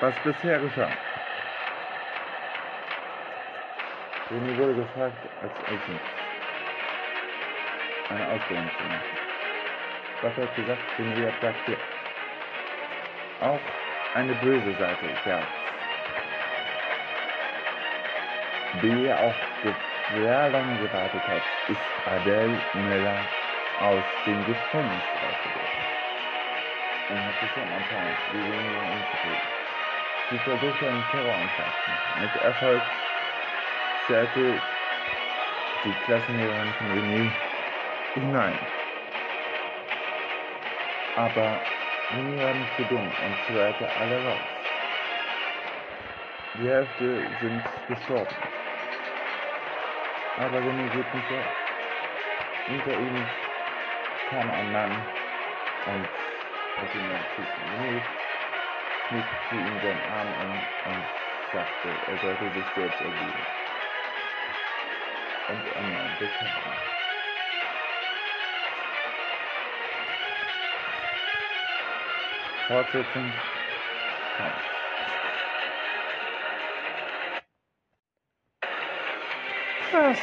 was bisher geschah. René wurde gefragt, als Agent eine Ausbildung zu machen. Was hat gesagt? René hat gesagt, ja. Auch eine böse Seite. Die auch sehr lange gewartet hat, ist Adele Miller aus dem Gefängnis rausgekommen. Und hat sich schon anscheinend die weniger umzukriegen. Sie versuchte einen Terroranschlag Mit Erfolg zerrte die Klassenlehrerin von René hinein. Aber René war nicht so dumm und zerrte alle raus. Die Hälfte sind gestorben. Aber René geht nicht auf. Hinter ihm kam ein Mann und wollte ihn schießen. René knickte ihm seinen Arm um und sagte, er sollte sich selbst ergeben. Und meinte Kevin. Fortsetzung kommt. Was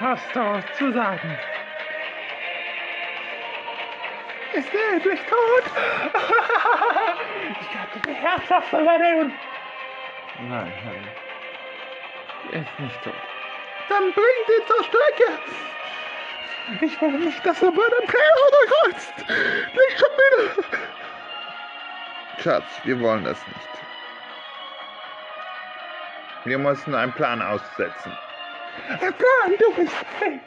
hast du zu sagen? Ist er endlich tot? ich hatte die Herzhaft übernehmen. Nein, Harry. Er ist nicht tot. Dann bringt ihn zur Strecke. Ich will nicht, dass er bei dem Terror durchkreuzt. Nicht schon wieder. Schatz, wir wollen das nicht. Wir müssen einen Plan aussetzen. Ein Plan, du bist fake.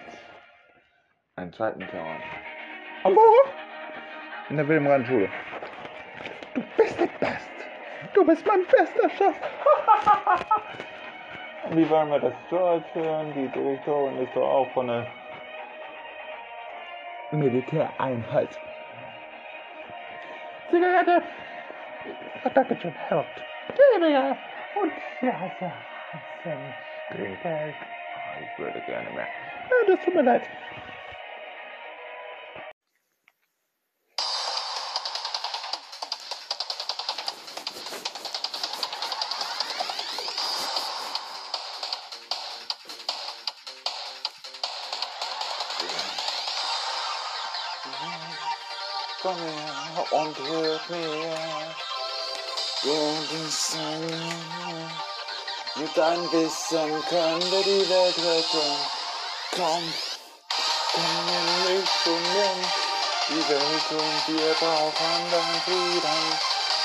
Einen zweiten Terror. Und wo? In der Wilhelmrand-Schule. Du bist der Best. Du bist mein bester Chef. Wie wollen wir das durchführen? Die Direktorin ist doch auch von der Militäreinheit. Zigarette. Oh, danke schön, Harold. Weniger. Und ja, ja, Geld. Ah, Ich würde gerne mehr. Ja, das tut mir leid. Komm her und hört mir. Bist ein Mit deinem Wissen können wir die Welt retten. Komm, komm in mich und nimm die Welt und wir brauchen deinen Frieden.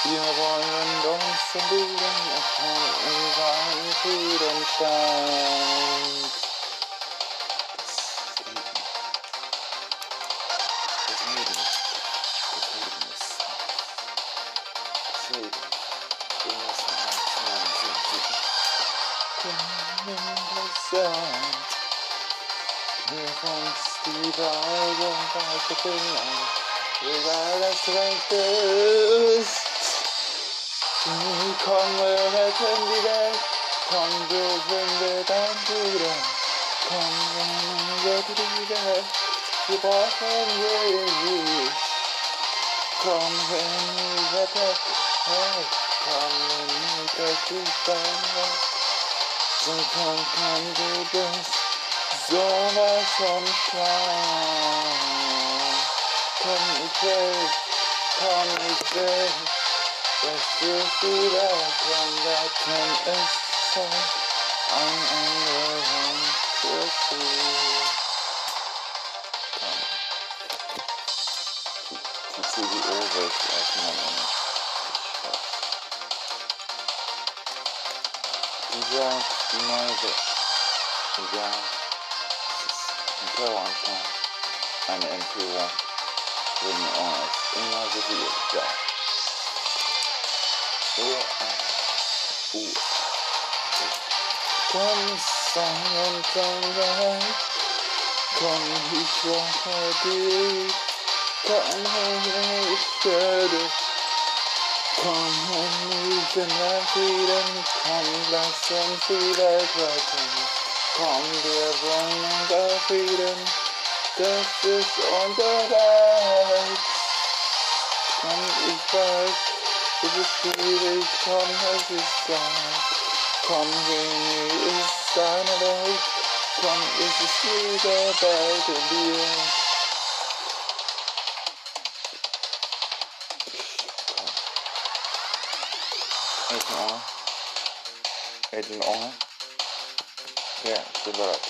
Wir wollen uns verlieben und von überall Frieden stand. Das Leben. Wir müssen uns finden. Komm in das Sand. Hilf uns die Wahrheit und Weite finden. Egal das Recht ist. Komm, wir retten die Welt. Komm, wir sind wir dein Bruder. Komm, wir retten die Welt. Wir brauchen dich. Komm, wenn die Wette hält. Komm, wenn die Wette steigt. So komm, komm, du bist sowas von stark. Komm, ich will, komm, ich will. Das ist die Welt, komm, retten es soll. Ein anderer für sie. Komm. Die CDU wird auseinandernehmen. Dieser, die neue Welt. Egal. Es ist ein Terroranschlag. Eine Entführung. Wurden uns immer serviert. Ja. Oh, oh. Komm, Song und Sonnenheit. Komm, ich brauche dich. Komm, ich werde. Komm, und ich bin der Frieden. Komm, wir wollen unser Frieden. Das ist unser Welt. Komm, ich weiß, Es ist schwierig, komm, es ist Zeit. Komm, Genie ist deine Welt. Komm, es ist wieder in dir. hedging on. Yeah, she look.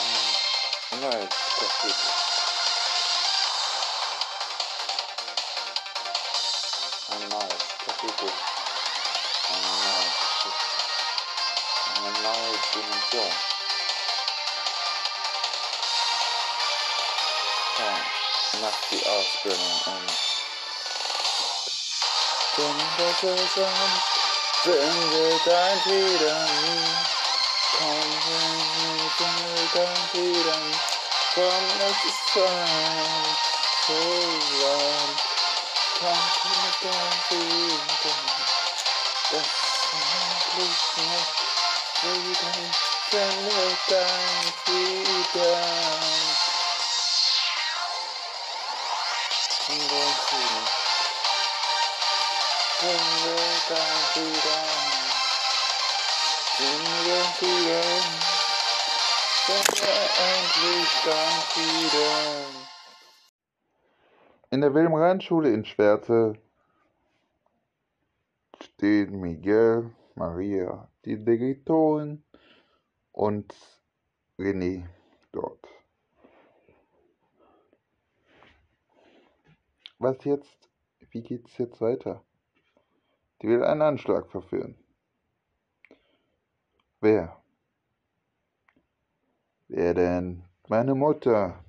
Um, no, it's people. I'm not people. I'm not I'm not even sure. Can't must be all spinning and Wundergesam, finde dein Frieden. Komm, finde dein Frieden. Komm, es ist Zeit, so lang. Komm, finde dein Frieden. Das endlich noch Frieden, finde dein Frieden. Finde dein Frieden. In der Wilhelm-Rhein-Schule in Schwerte stehen Miguel, Maria, die Direktorin und René dort. Was jetzt? Wie geht's jetzt weiter? Die will einen Anschlag verführen. Wer? Wer denn? Meine Mutter.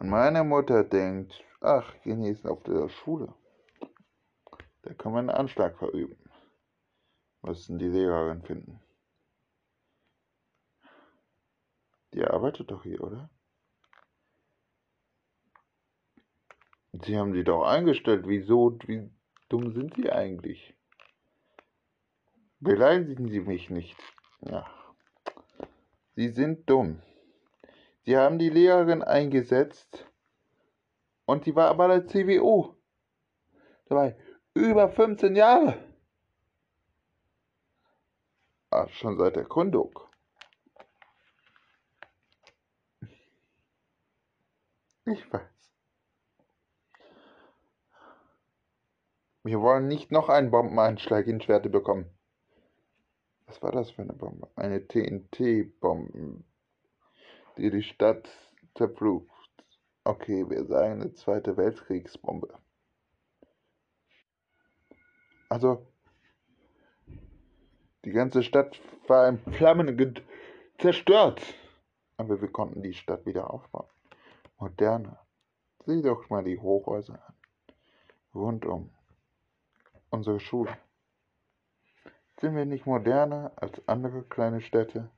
Und meine Mutter denkt, ach, genießen auf der Schule. Da kann man einen Anschlag verüben. Müssen die Lehrerin finden. Die arbeitet doch hier, oder? Sie haben die doch eingestellt. Wieso? Wie dumm sind Sie eigentlich? Beleidigen Sie mich nicht. Ja. Sie sind dumm. Sie haben die Lehrerin eingesetzt und die war aber der CWO. Dabei über 15 Jahre. Ah, schon seit der Gründung. Ich weiß. Wir wollen nicht noch einen Bombeneinschlag in Schwerte bekommen. Was war das für eine Bombe? Eine TNT-Bombe, die die Stadt zerpflügt. Okay, wir sagen eine zweite Weltkriegsbombe. Also, die ganze Stadt war in Flammen zerstört. Aber wir konnten die Stadt wieder aufbauen. Moderne. Sieh doch mal die Hochhäuser an. Rundum. Unsere Schule. Sind wir nicht moderner als andere kleine Städte?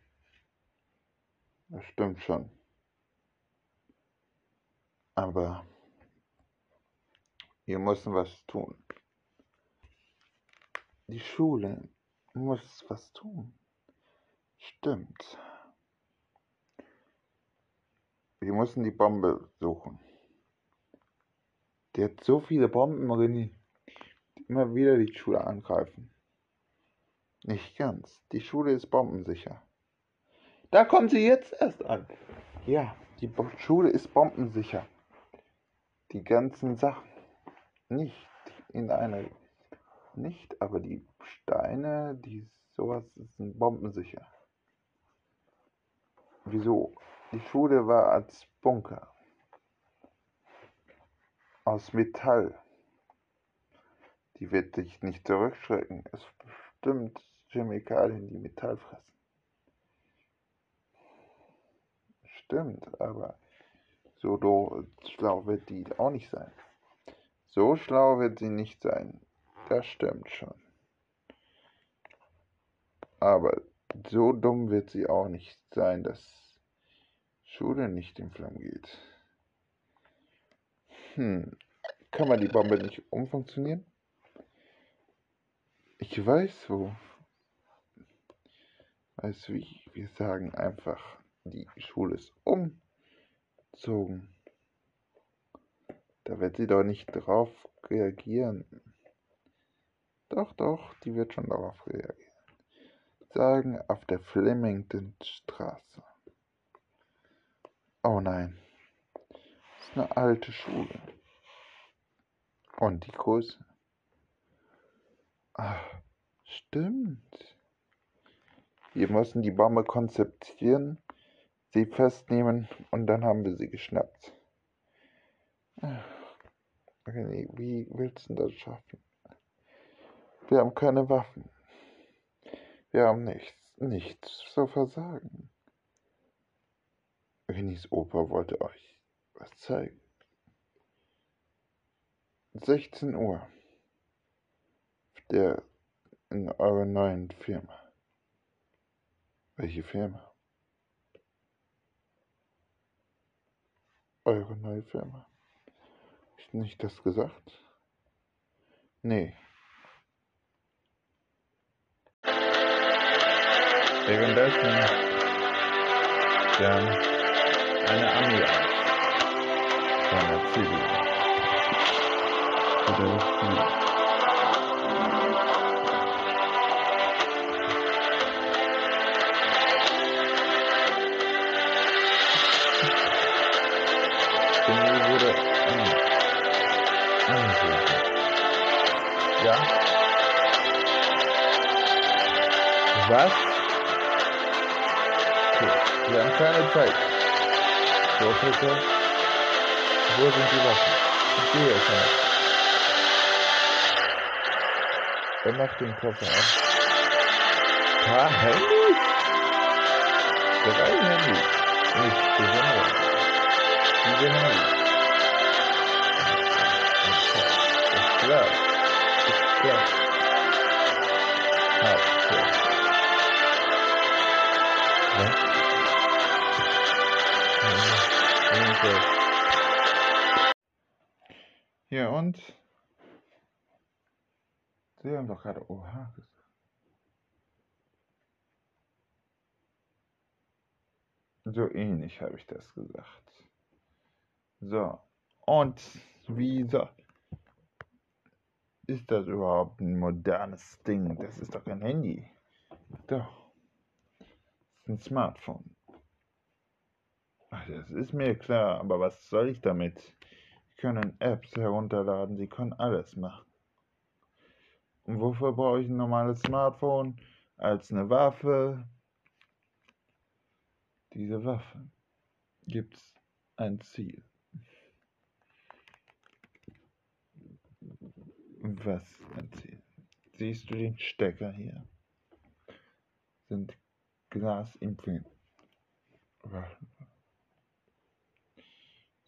Das stimmt schon. Aber wir müssen was tun. Die Schule muss was tun. Stimmt. Wir müssen die Bombe suchen. Die hat so viele Bomben, René, immer wieder die Schule angreifen. Nicht ganz. Die Schule ist bombensicher. Da kommen sie jetzt erst an. Ja, die Bo Schule ist bombensicher. Die ganzen Sachen. Nicht in eine. Nicht, aber die Steine, die sowas sind bombensicher. Wieso? Die Schule war als Bunker. Aus Metall. Die wird dich nicht zurückschrecken. Es bestimmt Chemikalien, die Metall fressen. Stimmt, aber so schlau wird die auch nicht sein. So schlau wird sie nicht sein. Das stimmt schon. Aber so dumm wird sie auch nicht sein, dass Schule nicht in Flammen geht. Hm, kann man die Bombe nicht umfunktionieren? Ich weiß wo. Weißt du wie? Wir sagen einfach, die Schule ist umzogen. Da wird sie doch nicht drauf reagieren. Doch, doch, die wird schon darauf reagieren. Sagen auf der Flemingtonstraße. Oh nein. Das ist eine alte Schule. Und die Größe. Ach, stimmt. Wir mussten die Bombe konzeptieren, sie festnehmen und dann haben wir sie geschnappt. Okay, wie willst du das schaffen? Wir haben keine Waffen. Wir haben nichts, nichts zu versagen. Renis Opa wollte euch was zeigen. 16 Uhr. Der in eurer neuen Firma. Welche Firma? Eure neue Firma. Ist nicht das gesagt? Nee. Währenddessen dann eine Ami aus der CDU. Oder CDU. Was? Okay, wir haben keine Zeit. Professor, wo sind die Waffen? Ich sehe es nicht. Er macht den Koffer auf. Paar Handys? Drei Handys. Nicht besonders. Diese Handys. Ist klar. Was? Ja, und? Sie haben doch gerade Oha gesagt. So ähnlich habe ich das gesagt. So. Und wieso ist das überhaupt ein modernes Ding? Das ist doch ein Handy. Doch. Ein Smartphone. Ach, das ist mir klar, aber was soll ich damit? Sie können Apps herunterladen, Sie können alles machen. Und wofür brauche ich ein normales Smartphone? Als eine Waffe. Diese Waffe gibt ein Ziel. Was ein Ziel? Siehst du den Stecker hier? Sind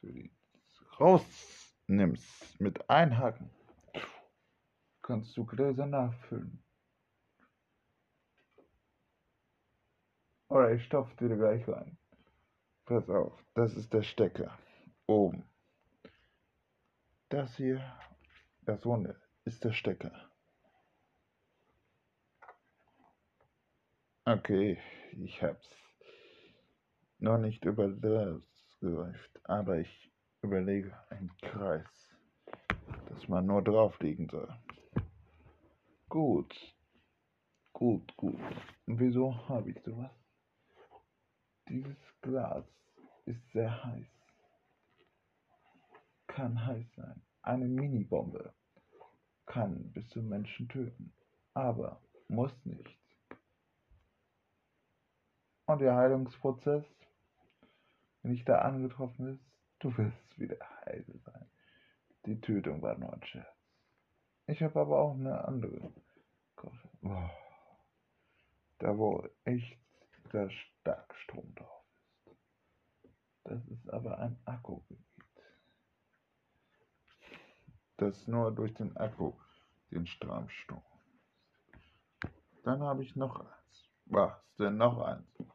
Du die rausnimmst mit Einhaken, kannst du Gläser nachfüllen. Oder ich stopfe dir gleich rein. Pass auf, das ist der Stecker. Oben. Das hier, das Runde, ist der Stecker. Okay, ich hab's noch nicht überläuft, aber ich überlege einen Kreis, dass man nur drauflegen soll. Gut, gut, gut. Und wieso habe ich sowas? Dieses Glas ist sehr heiß. Kann heiß sein. Eine Minibombe kann bis zum Menschen töten, aber muss nicht. Und der Heilungsprozess, wenn ich da angetroffen ist, du wirst wieder heil sein. Die Tötung war nur ein Scherz. Ich habe aber auch eine andere. Boah. Da wo echt der Starkstrom drauf ist. Das ist aber ein Akkugebiet. Das nur durch den Akku den Stromstrom. Dann habe ich noch eins. Was denn noch eins?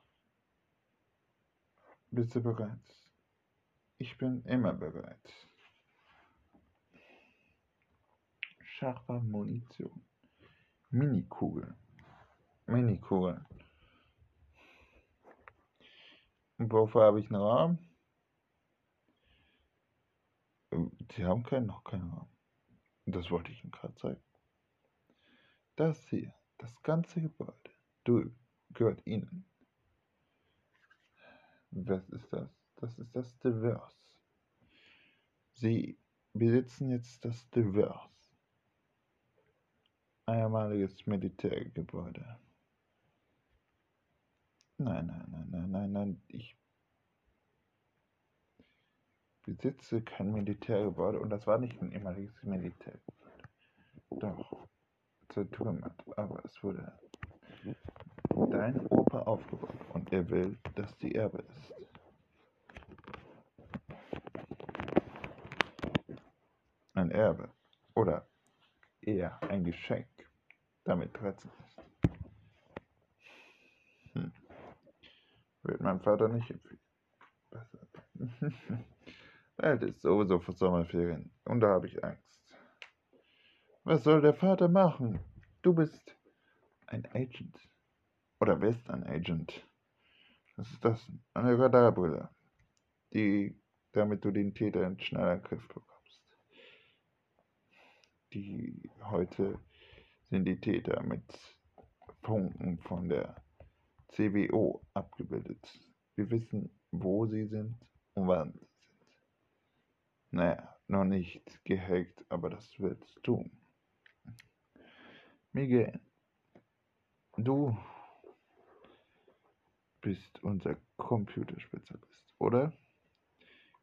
Bist du bereit? Ich bin immer bereit. Scharfer Munition. Minikugel. Minikugel. Und wofür habe ich einen Raum? Sie haben keinen, noch keinen Raum. Das wollte ich Ihnen gerade zeigen. Das hier, das ganze Gebäude, du, gehört Ihnen. Was ist das? Das ist das Diverse. Sie besitzen jetzt das Diverse. Einmaliges Militärgebäude. Nein, nein, nein, nein, nein, nein. Ich besitze kein Militärgebäude und das war nicht ein ehemaliges Militärgebäude. Doch, zertrümmert, aber es wurde dein Opa aufgebaut und er will, dass die Erbe ist. Ein Erbe oder eher ein Geschenk, damit 13 ist. Hm. Wird mein Vater nicht empfehlen. Besser. Es ist sowieso für Sommerferien und da habe ich Angst. Was soll der Vater machen? Du bist ein Agent. Oder bist ein Agent. Was ist das? Eine Radarbrille, die, damit du den Täter in schneller Griff bekommst. Die heute sind die Täter mit Funken von der CBO abgebildet. Wir wissen, wo sie sind und wann sie sind. Naja, noch nicht gehackt, aber das wird's tun. Miguel, du bist unser Computerspezialist, oder?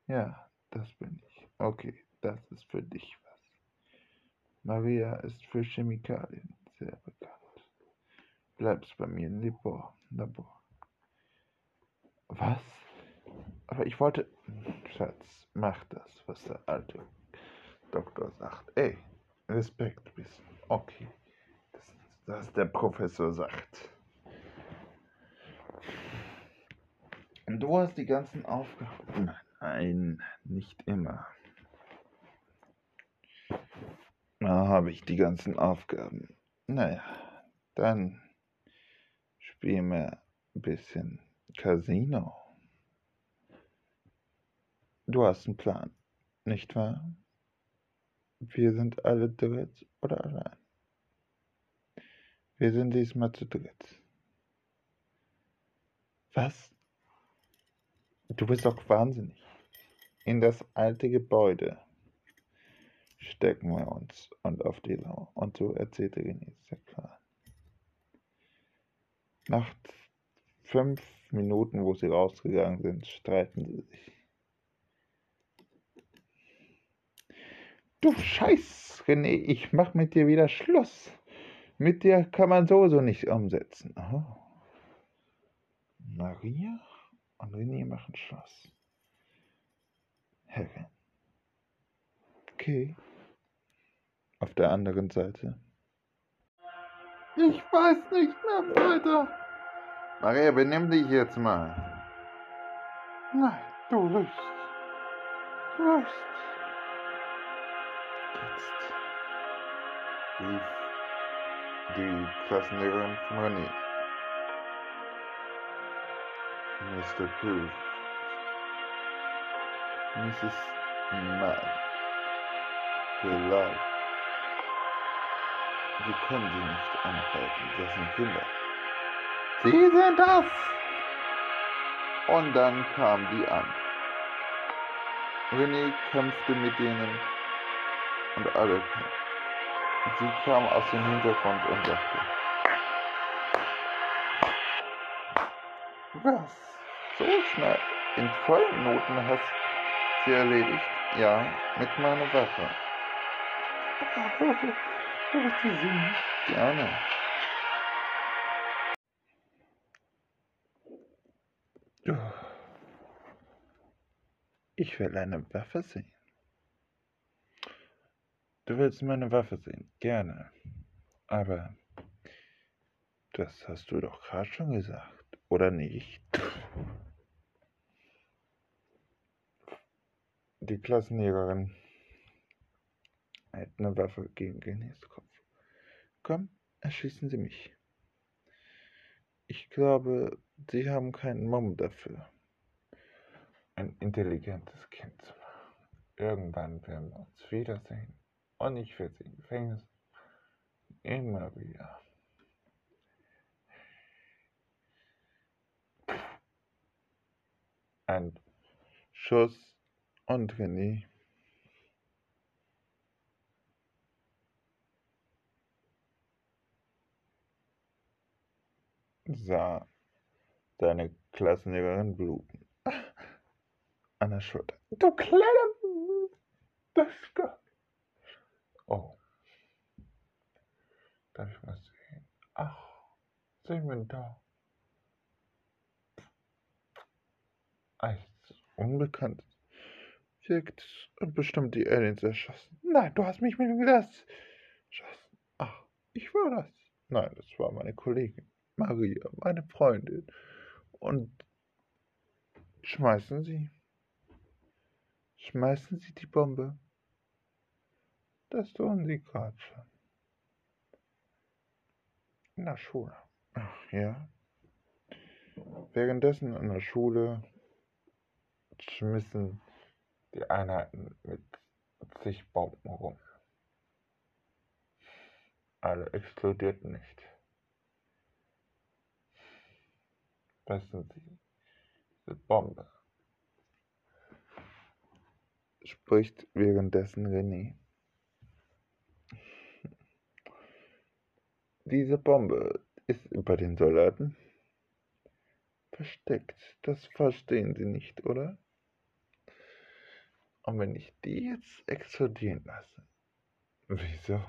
Ja, das bin ich. Okay, das ist für dich was. Maria ist für Chemikalien sehr bekannt. Bleibst bei mir im Labor. Labor. Was? Aber ich wollte. Schatz, mach das, was der alte Doktor sagt. Ey, Respekt bisschen. Okay. Das, was der Professor sagt. Und du hast die ganzen Aufgaben. Nein, nicht immer. Da habe ich die ganzen Aufgaben. Naja, dann spielen wir ein bisschen Casino. Du hast einen Plan, nicht wahr? Wir sind alle dritt oder allein? Wir sind diesmal zu dritt. Was? Du bist doch wahnsinnig. In das alte Gebäude stecken wir uns und auf die Lau. Und so erzählte René der. Nach fünf Minuten, wo sie rausgegangen sind, streiten sie sich. Du Scheiß, René, ich mach mit dir wieder Schluss. Mit dir kann man sowieso nicht umsetzen. Oh. Maria und René machen Schluss. Herrin. Okay. Auf der anderen Seite. Ich weiß nicht mehr weiter. Maria, benimm dich jetzt mal. Nein, du lügst. Du lügst. Jetzt rief die Klassenlehrerin von René. Mr. Pooh. Mrs. Mike. Vielleicht. Wir können sie nicht angreifen. Das sind Kinder. Sie sind das! Und dann kamen die an. René kämpfte mit denen und alle kämpften. Sie kam aus dem Hintergrund und sagte, was? So schnell? In vollen Noten hast sie erledigt? Ja, mit meiner Waffe. Bitte Sie. Gerne. Ich will eine Waffe sehen. Du willst meine Waffe sehen? Gerne. Aber das hast du doch gerade schon gesagt, oder nicht? Die Klassenlehrerin hält eine Waffe gegen Genés Kopf. Komm, erschießen Sie mich. Ich glaube, Sie haben keinen Mumm dafür, ein intelligentes Kind zu machen. irgendwann werden wir uns wiedersehen. Und ich werde sie im Gefängnis immer wieder. Ein Schuss und René sah seine Klassenlehrerin bluten. An der Schulter. Du kleiner Büschke. Oh. Darf ich mal sehen? Ach, sehen wir da. Ein Unbekannt. Wirkt bestimmt die Aliens erschossen. Nein, du hast mich mit dem Glas erschossen. Ach, ich war das. Nein, das war meine Kollegin. Maria, meine Freundin. Und schmeißen Sie. Schmeißen Sie die Bombe. Das tun Sie gerade schon. In der Schule. Ach ja. Währenddessen in der Schule schmissen die Einheiten mit zig Bomben rum. Alle explodierten nicht. Wissen Sie, diese Bombe spricht währenddessen René. Diese Bombe ist über den Soldaten versteckt. Das verstehen Sie nicht, oder? Und wenn ich die jetzt explodieren lasse, wieso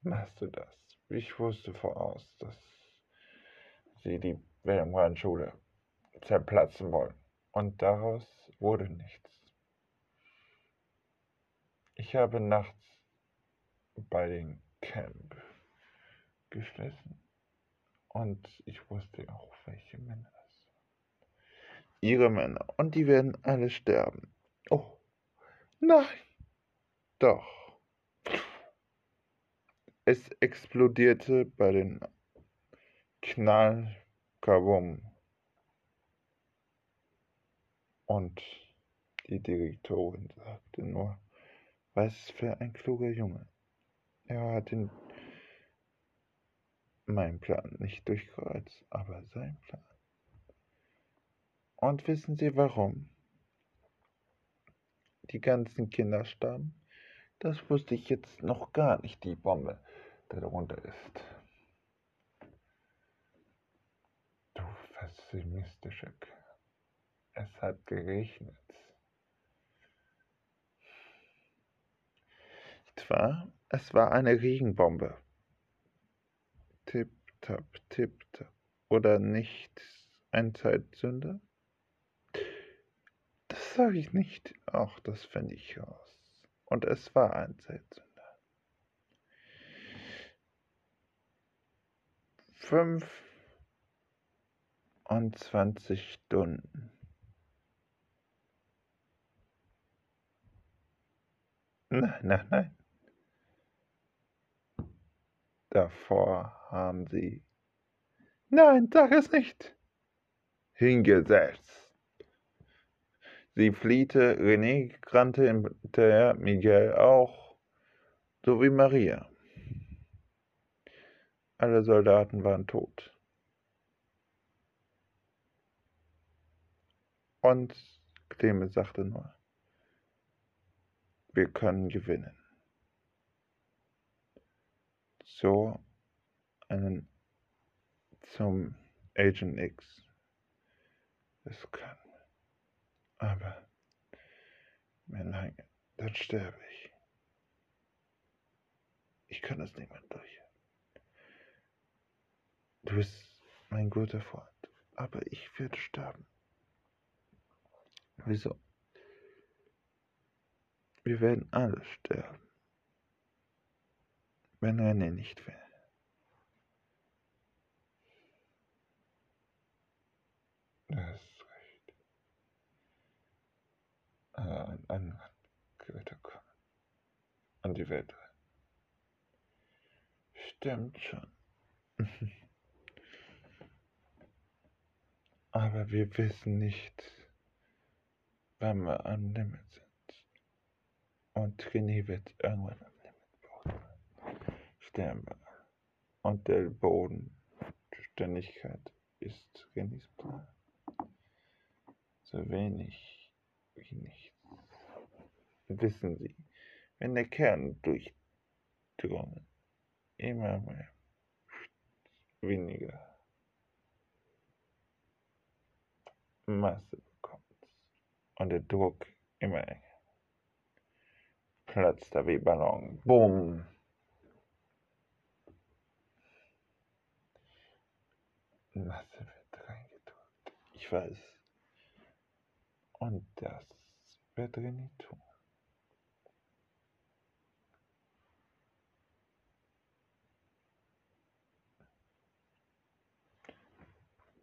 machst du das? Ich wusste voraus, dass sie die Wilhelm-Schule zerplatzen wollen. Und daraus wurde nichts. Ich habe nachts bei den Camp geschlossen und ich wusste auch, welche Männer. Ihre Männer. Und die werden alle sterben. Oh, nein. Doch. Es explodierte bei den Knall, Kabum. Und die Direktorin sagte nur, was für ein kluger Junge. Er hat den, meinen Plan nicht durchkreuzt, aber sein Plan. Und wissen Sie warum? Die ganzen Kinder starben? Das wusste ich jetzt noch gar nicht, die Bombe, die darunter ist. pessimistische Kerl. Es hat geregnet. Wahr? Es war eine Regenbombe. Tipp, tap. Oder nicht ein Zeitsünder? Sage ich nicht. Ach, das fände ich raus. Und es war ein Zeitsünder. Fünf und 20 Stunden. Nein, nein, nein. Davor haben sie. Nein, sag es nicht. Hingesetzt. Sie fliehte, René rannte hinterher, Miguel auch, sowie Maria. Alle Soldaten waren tot. Und Clemens sagte nur, wir können gewinnen. So einen zum Agent X. Es kann. Aber wenn lange, dann sterbe ich. Ich kann es nicht mehr durch. Du bist mein guter Freund, aber ich werde sterben. Wieso? Wir werden alle sterben, wenn René nicht will. Du hast recht. Wird er kommen. Und die Welt. Stimmt schon. Aber wir wissen nicht, wenn wir am Limit sind. Und René wird irgendwann am Limit sterben. Und der Bodenständigkeit ist Renés Plan. So wenig wie nichts. Wissen Sie, wenn der Kern durchdrungen, immer mehr weniger Masse bekommt und der Druck immer enger. Platzt er wie Ballon. Bumm. Masse wird reingedrückt. Ich weiß. Und das wird René.